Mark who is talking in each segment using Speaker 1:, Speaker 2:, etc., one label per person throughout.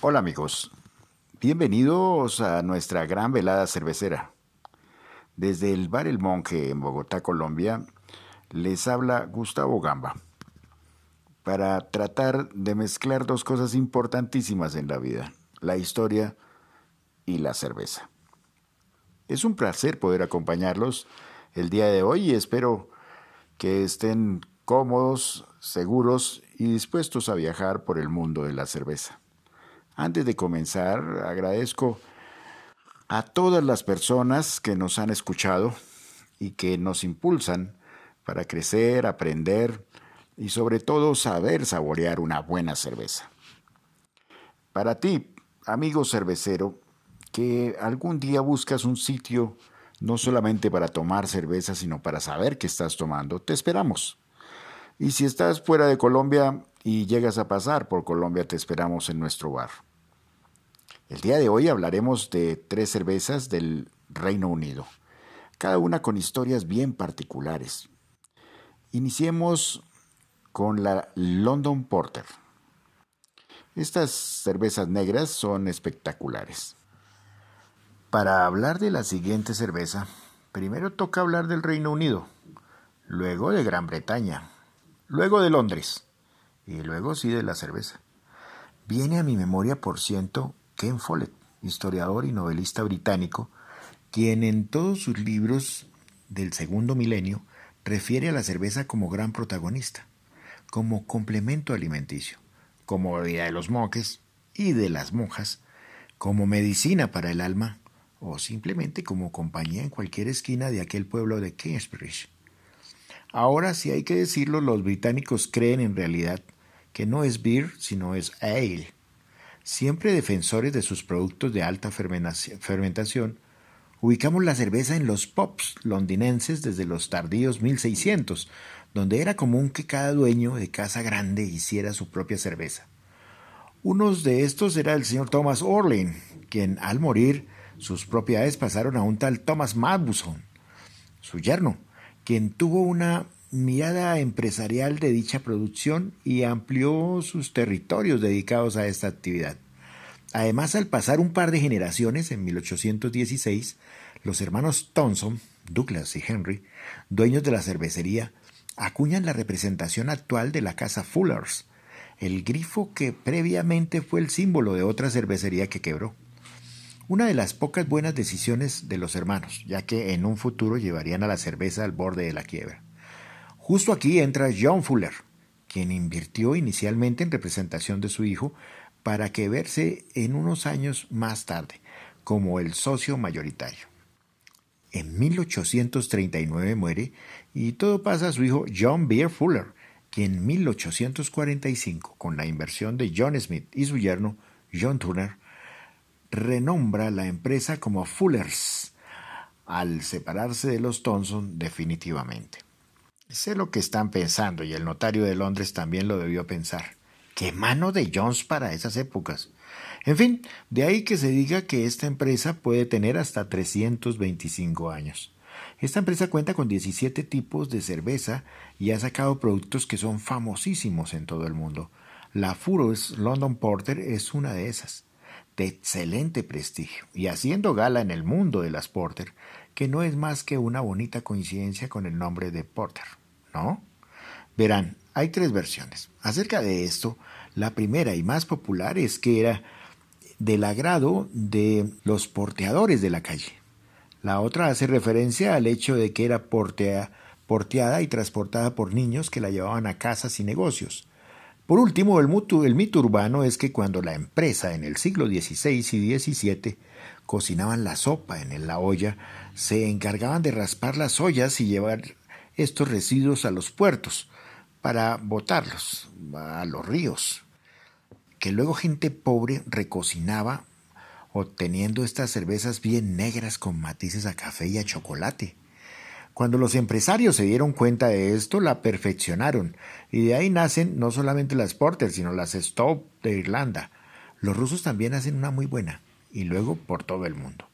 Speaker 1: Hola amigos, bienvenidos a nuestra gran velada cervecera. Desde el Bar El Monje en Bogotá, Colombia, les habla Gustavo Gamba para tratar de mezclar dos cosas importantísimas en la vida, la historia y la cerveza. Es un placer poder acompañarlos el día de hoy y espero que estén cómodos, seguros y dispuestos a viajar por el mundo de la cerveza. Antes de comenzar, agradezco a todas las personas que nos han escuchado y que nos impulsan para crecer, aprender y sobre todo saber saborear una buena cerveza. Para ti, amigo cervecero, que algún día buscas un sitio no solamente para tomar cerveza, sino para saber qué estás tomando, te esperamos. Y si estás fuera de Colombia y llegas a pasar por Colombia, te esperamos en nuestro bar. El día de hoy hablaremos de tres cervezas del Reino Unido, cada una con historias bien particulares. Iniciemos con la London Porter. Estas cervezas negras son espectaculares. Para hablar de la siguiente cerveza, primero toca hablar del Reino Unido, luego de Gran Bretaña, luego de Londres y luego sí de la cerveza. Viene a mi memoria, por ciento, Ken Follett, historiador y novelista británico, quien en todos sus libros del segundo milenio refiere a la cerveza como gran protagonista, como complemento alimenticio, como bebida de los monjes y de las monjas, como medicina para el alma o simplemente como compañía en cualquier esquina de aquel pueblo de Kingsbridge. Ahora, si hay que decirlo, los británicos creen en realidad que no es beer, sino es ale, siempre defensores de sus productos de alta fermentación, ubicamos la cerveza en los pubs londinenses desde los tardíos 1600, donde era común que cada dueño de casa grande hiciera su propia cerveza. Uno de estos era el señor Thomas Orlean, quien al morir sus propiedades pasaron a un tal Thomas Mabuson, su yerno, quien tuvo una mirada empresarial de dicha producción y amplió sus territorios dedicados a esta actividad. Además, al pasar un par de generaciones, en 1816, los hermanos Thompson, Douglas y Henry, dueños de la cervecería, acuñan la representación actual de la casa Fuller's, el grifo que previamente fue el símbolo de otra cervecería que quebró. Una de las pocas buenas decisiones de los hermanos, ya que en un futuro llevarían a la cerveza al borde de la quiebra. Justo aquí entra John Fuller, quien invirtió inicialmente en representación de su hijo para que verse en unos años más tarde como el socio mayoritario. En 1839 muere y todo pasa a su hijo John Beer Fuller, quien en 1845, con la inversión de John Smith y su yerno John Turner, renombra la empresa como Fuller's al separarse de los Thomson definitivamente. Sé lo que están pensando y el notario de Londres también lo debió pensar. ¡Qué mano de Jones para esas épocas! En fin, de ahí que se diga que esta empresa puede tener hasta 325 años. Esta empresa cuenta con 17 tipos de cerveza y ha sacado productos que son famosísimos en todo el mundo. La Furos London Porter es una de esas, de excelente prestigio y haciendo gala en el mundo de las Porter, que no es más que una bonita coincidencia con el nombre de Porter, Verán, hay tres versiones. Acerca de esto, la primera y más popular es que era del agrado de los porteadores de la calle. La otra hace referencia al hecho de que era porteada y transportada por niños que la llevaban a casas y negocios. Por último, el, el mito urbano es que cuando la empresa en el siglo XVI y XVII cocinaban la sopa en la olla, se encargaban de raspar las ollas y llevar estos residuos a los puertos para botarlos a los ríos, que luego gente pobre recocinaba obteniendo estas cervezas bien negras con matices a café y a chocolate. Cuando los empresarios se dieron cuenta de esto, la perfeccionaron, y de ahí nacen no solamente las Porter, sino las Stop de Irlanda. Los rusos también hacen una muy buena y luego por todo el mundo.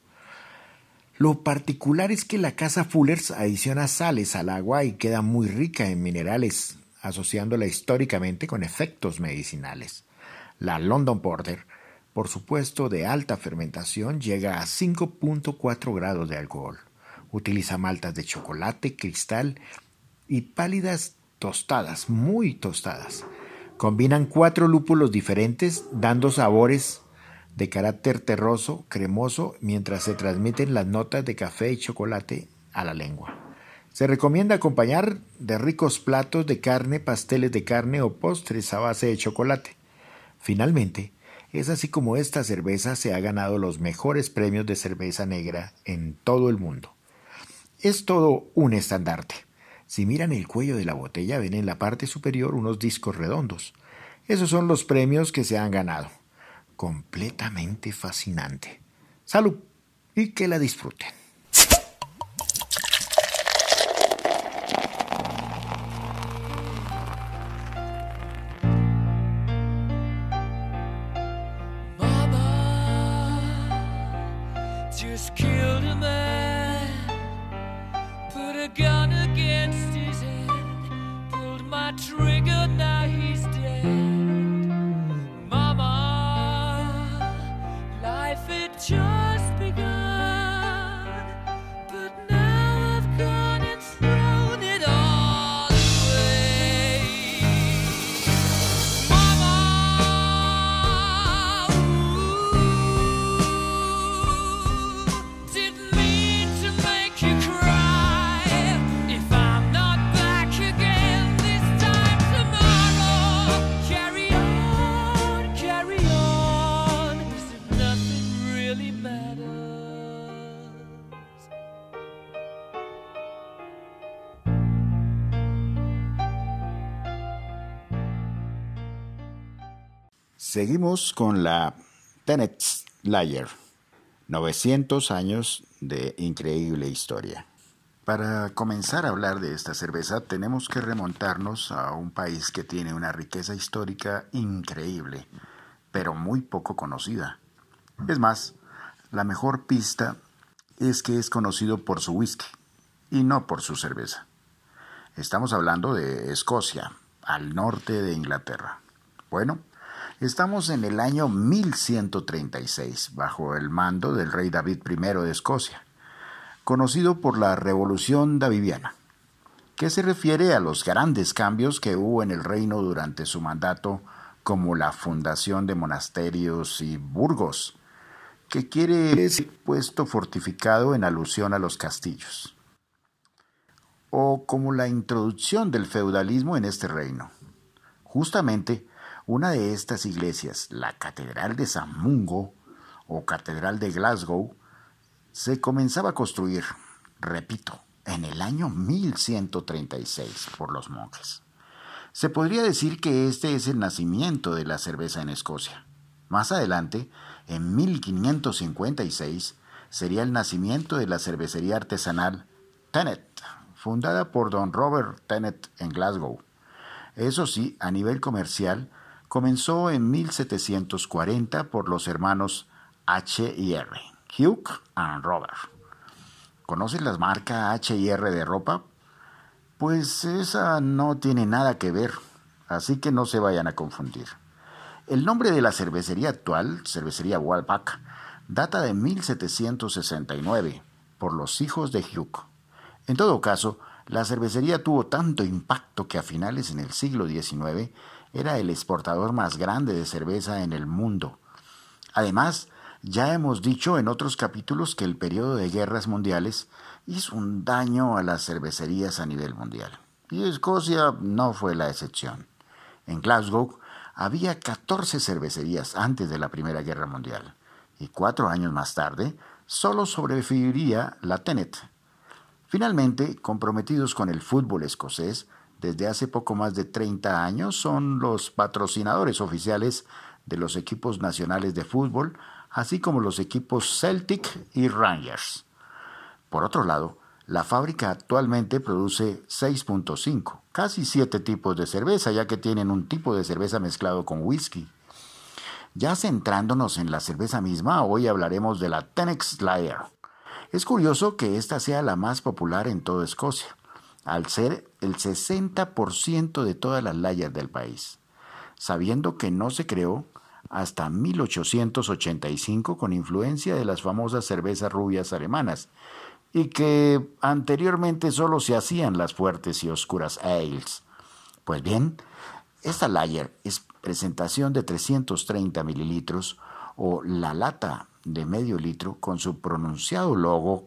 Speaker 1: Lo particular es que la casa Fullers adiciona sales al agua y queda muy rica en minerales, asociándola históricamente con efectos medicinales. La London Porter por supuesto de alta fermentación, llega a 5.4 grados de alcohol. Utiliza maltas de chocolate, cristal y pálidas tostadas, muy tostadas. Combinan cuatro lúpulos diferentes, dando sabores de carácter terroso, cremoso, mientras se transmiten las notas de café y chocolate a la lengua. Se recomienda acompañar de ricos platos de carne, pasteles de carne o postres a base de chocolate. Finalmente, es así como esta cerveza se ha ganado los mejores premios de cerveza negra en todo el mundo. Es todo un estandarte. Si miran el cuello de la botella ven en la parte superior unos discos redondos. Esos son los premios que se han ganado. Completamente fascinante. Salud y que la disfruten. Seguimos con la Tenet Layer, 900 años de increíble historia. Para comenzar a hablar de esta cerveza tenemos que remontarnos a un país que tiene una riqueza histórica increíble, pero muy poco conocida. Es más, la mejor pista es que es conocido por su whisky y no por su cerveza. Estamos hablando de Escocia, al norte de Inglaterra. Bueno, Estamos en el año 1136, bajo el mando del rey David I de Escocia, conocido por la Revolución Davidiana, que se refiere a los grandes cambios que hubo en el reino durante su mandato, como la fundación de monasterios y burgos, que quiere decir puesto fortificado en alusión a los castillos, o como la introducción del feudalismo en este reino. Justamente, una de estas iglesias, la Catedral de San Mungo o Catedral de Glasgow, se comenzaba a construir, repito, en el año 1136 por los monjes. Se podría decir que este es el nacimiento de la cerveza en Escocia. Más adelante, en 1556, sería el nacimiento de la cervecería artesanal Tenet, fundada por don Robert Tenet en Glasgow. Eso sí, a nivel comercial, comenzó en 1740 por los hermanos H y R, Hugh and Robert. ¿Conoces las marcas H y R de ropa? Pues esa no tiene nada que ver, así que no se vayan a confundir. El nombre de la cervecería actual, Cervecería Walpack, data de 1769 por los hijos de Hugh. En todo caso, la cervecería tuvo tanto impacto que a finales en el siglo XIX era el exportador más grande de cerveza en el mundo. Además, ya hemos dicho en otros capítulos que el periodo de guerras mundiales hizo un daño a las cervecerías a nivel mundial. Y Escocia no fue la excepción. En Glasgow había 14 cervecerías antes de la Primera Guerra Mundial, y cuatro años más tarde solo sobreviviría la Tenet. Finalmente, comprometidos con el fútbol escocés, desde hace poco más de 30 años son los patrocinadores oficiales de los equipos nacionales de fútbol, así como los equipos Celtic y Rangers. Por otro lado, la fábrica actualmente produce 6.5, casi 7 tipos de cerveza, ya que tienen un tipo de cerveza mezclado con whisky. Ya centrándonos en la cerveza misma, hoy hablaremos de la Tenex Slayer. Es curioso que esta sea la más popular en toda Escocia al ser el 60% de todas las layas del país. Sabiendo que no se creó hasta 1885 con influencia de las famosas cervezas rubias alemanas y que anteriormente solo se hacían las fuertes y oscuras ales. Pues bien, esta lager es presentación de 330 mililitros o la lata de medio litro con su pronunciado logo,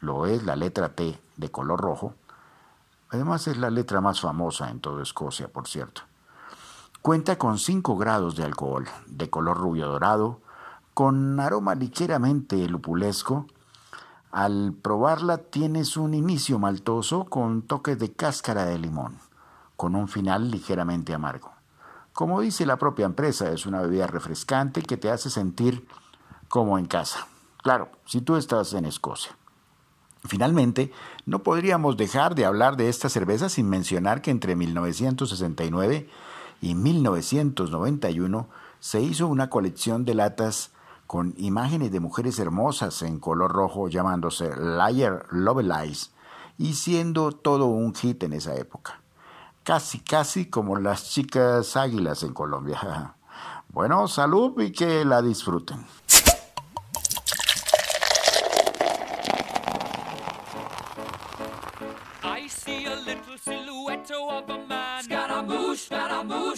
Speaker 1: lo es la letra T de color rojo. Además es la letra más famosa en toda Escocia, por cierto. Cuenta con 5 grados de alcohol, de color rubio dorado, con aroma ligeramente lupulesco. Al probarla tienes un inicio maltoso con toques de cáscara de limón, con un final ligeramente amargo. Como dice la propia empresa, es una bebida refrescante que te hace sentir como en casa. Claro, si tú estás en Escocia. Finalmente, no podríamos dejar de hablar de esta cerveza sin mencionar que entre 1969 y 1991 se hizo una colección de latas con imágenes de mujeres hermosas en color rojo llamándose Liar Lovelies y siendo todo un hit en esa época. Casi, casi como las chicas águilas en Colombia. Bueno, salud y que la disfruten.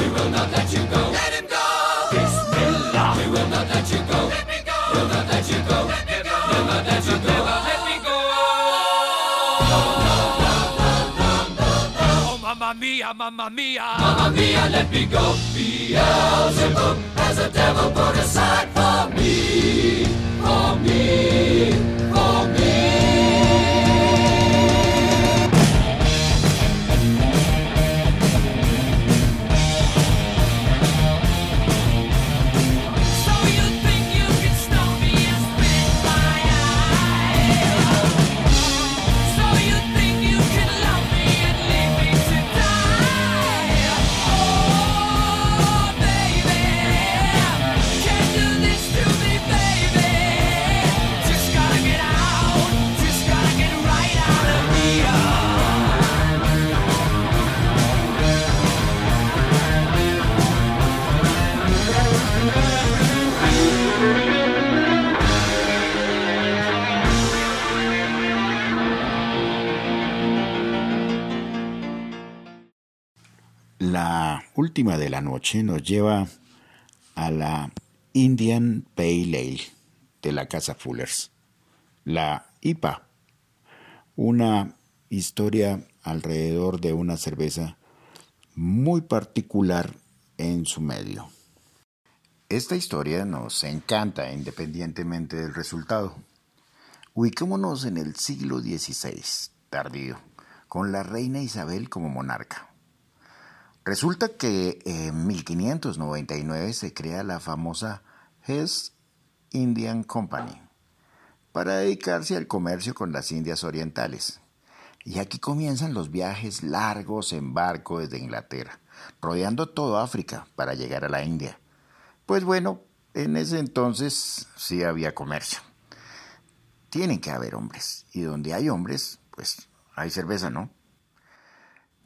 Speaker 2: We will not let you go. Let him go! Bismillah! We will not let you go. Let me go! We'll not let you go. Let me go! We'll not let you go. Let me go! Oh, mamma mia, mamma mia! Mamma mia, let me go! Beelzebub has a devil put aside for me, for me.
Speaker 1: Última de la noche nos lleva a la Indian Pale Ale de la casa Fullers, la IPA, una historia alrededor de una cerveza muy particular en su medio. Esta historia nos encanta independientemente del resultado. Ubiquémonos en el siglo XVI, tardío, con la reina Isabel como monarca. Resulta que en 1599 se crea la famosa Hess Indian Company para dedicarse al comercio con las Indias Orientales. Y aquí comienzan los viajes largos en barco desde Inglaterra, rodeando todo África para llegar a la India. Pues bueno, en ese entonces sí había comercio. Tienen que haber hombres, y donde hay hombres, pues hay cerveza, ¿no?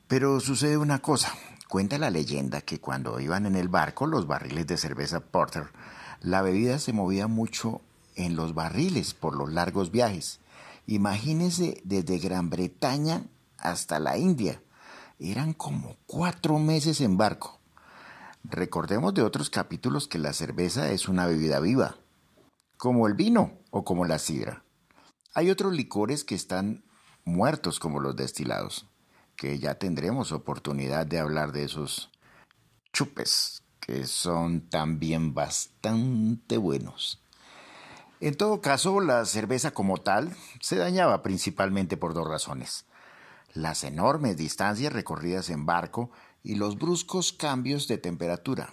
Speaker 1: Pero sucede una cosa. Cuenta la leyenda que cuando iban en el barco los barriles de cerveza Porter, la bebida se movía mucho en los barriles por los largos viajes. Imagínense desde Gran Bretaña hasta la India. Eran como cuatro meses en barco. Recordemos de otros capítulos que la cerveza es una bebida viva, como el vino o como la sidra. Hay otros licores que están muertos como los destilados que ya tendremos oportunidad de hablar de esos chupes, que son también bastante buenos. En todo caso, la cerveza como tal se dañaba principalmente por dos razones. Las enormes distancias recorridas en barco y los bruscos cambios de temperatura.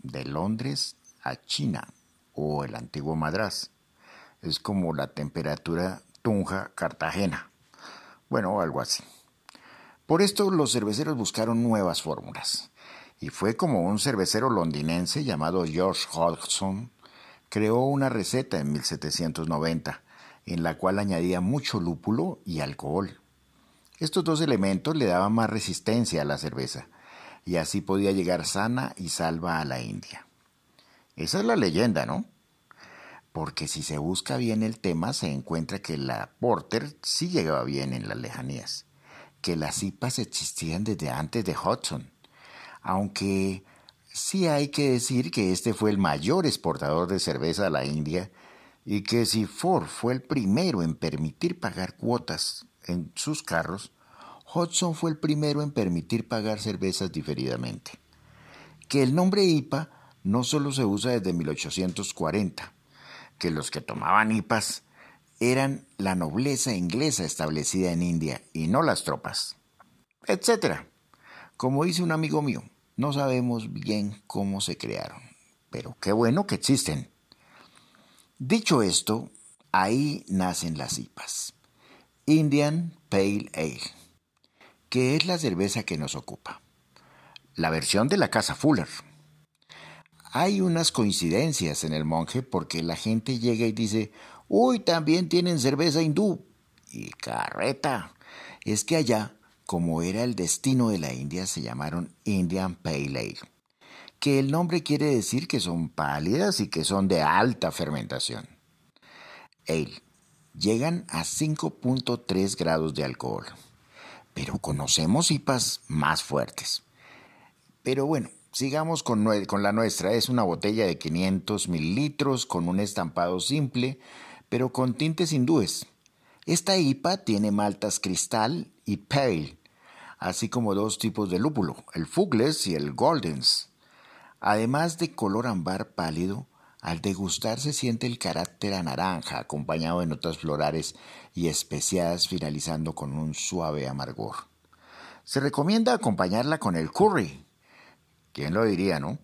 Speaker 1: de Londres a China o el antiguo Madrás. Es como la temperatura Tunja-Cartagena. Bueno, algo así. Por esto los cerveceros buscaron nuevas fórmulas. Y fue como un cervecero londinense llamado George Hodgson creó una receta en 1790 en la cual añadía mucho lúpulo y alcohol. Estos dos elementos le daban más resistencia a la cerveza y así podía llegar sana y salva a la India. Esa es la leyenda, ¿no? Porque si se busca bien el tema se encuentra que la Porter sí llegaba bien en las lejanías, que las IPAs existían desde antes de Hudson, aunque sí hay que decir que este fue el mayor exportador de cerveza a la India y que si Ford fue el primero en permitir pagar cuotas en sus carros, Hudson fue el primero en permitir pagar cervezas diferidamente. Que el nombre IPA no solo se usa desde 1840, que los que tomaban IPAs eran la nobleza inglesa establecida en India y no las tropas, etc. Como dice un amigo mío, no sabemos bien cómo se crearon, pero qué bueno que existen. Dicho esto, ahí nacen las IPAs. Indian Pale Ale, que es la cerveza que nos ocupa. La versión de la casa Fuller. Hay unas coincidencias en el monje porque la gente llega y dice, uy, también tienen cerveza hindú. Y carreta. Es que allá, como era el destino de la India, se llamaron Indian Pale Ale que el nombre quiere decir que son pálidas y que son de alta fermentación. Ale. Llegan a 5.3 grados de alcohol. Pero conocemos IPAs más fuertes. Pero bueno, sigamos con, con la nuestra. Es una botella de 500 mililitros con un estampado simple, pero con tintes hindúes. Esta IPA tiene maltas cristal y pale, así como dos tipos de lúpulo, el Fugles y el Goldens. Además de color ámbar pálido, al degustar se siente el carácter a naranja, acompañado de notas florales y especiadas, finalizando con un suave amargor. Se recomienda acompañarla con el curry. ¿Quién lo diría, no?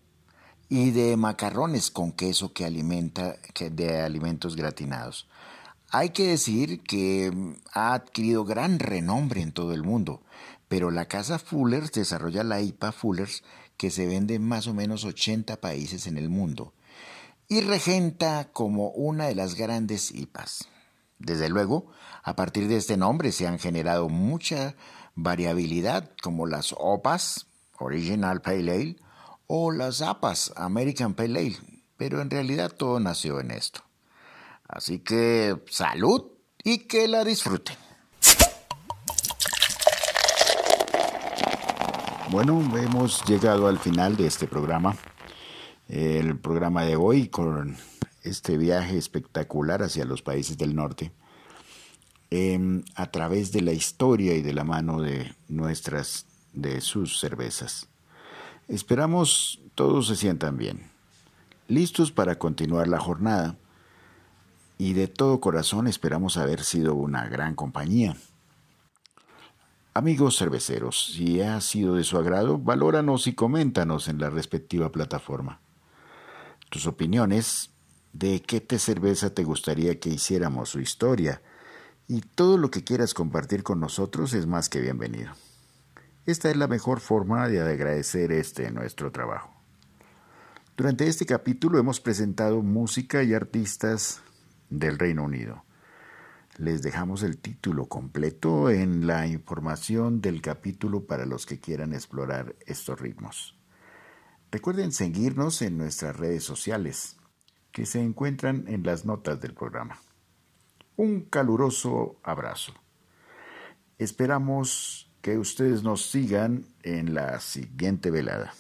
Speaker 1: Y de macarrones con queso que alimenta de alimentos gratinados. Hay que decir que mm, ha adquirido gran renombre en todo el mundo, pero la casa Fullers desarrolla la IPA Fullers que se vende en más o menos 80 países en el mundo y regenta como una de las grandes IPAs. Desde luego, a partir de este nombre se han generado mucha variabilidad como las OPAs, Original Pale Ale, o las APAs, American Pale Ale, pero en realidad todo nació en esto. Así que salud y que la disfruten. Bueno, hemos llegado al final de este programa. El programa de hoy con este viaje espectacular hacia los países del norte em, a través de la historia y de la mano de nuestras, de sus cervezas. Esperamos todos se sientan bien, listos para continuar la jornada y de todo corazón esperamos haber sido una gran compañía. Amigos cerveceros, si ha sido de su agrado, valóranos y coméntanos en la respectiva plataforma. Tus opiniones de qué te cerveza te gustaría que hiciéramos su historia y todo lo que quieras compartir con nosotros es más que bienvenido. Esta es la mejor forma de agradecer este nuestro trabajo. Durante este capítulo hemos presentado música y artistas del Reino Unido. Les dejamos el título completo en la información del capítulo para los que quieran explorar estos ritmos. Recuerden seguirnos en nuestras redes sociales, que se encuentran en las notas del programa. Un caluroso abrazo. Esperamos que ustedes nos sigan en la siguiente velada.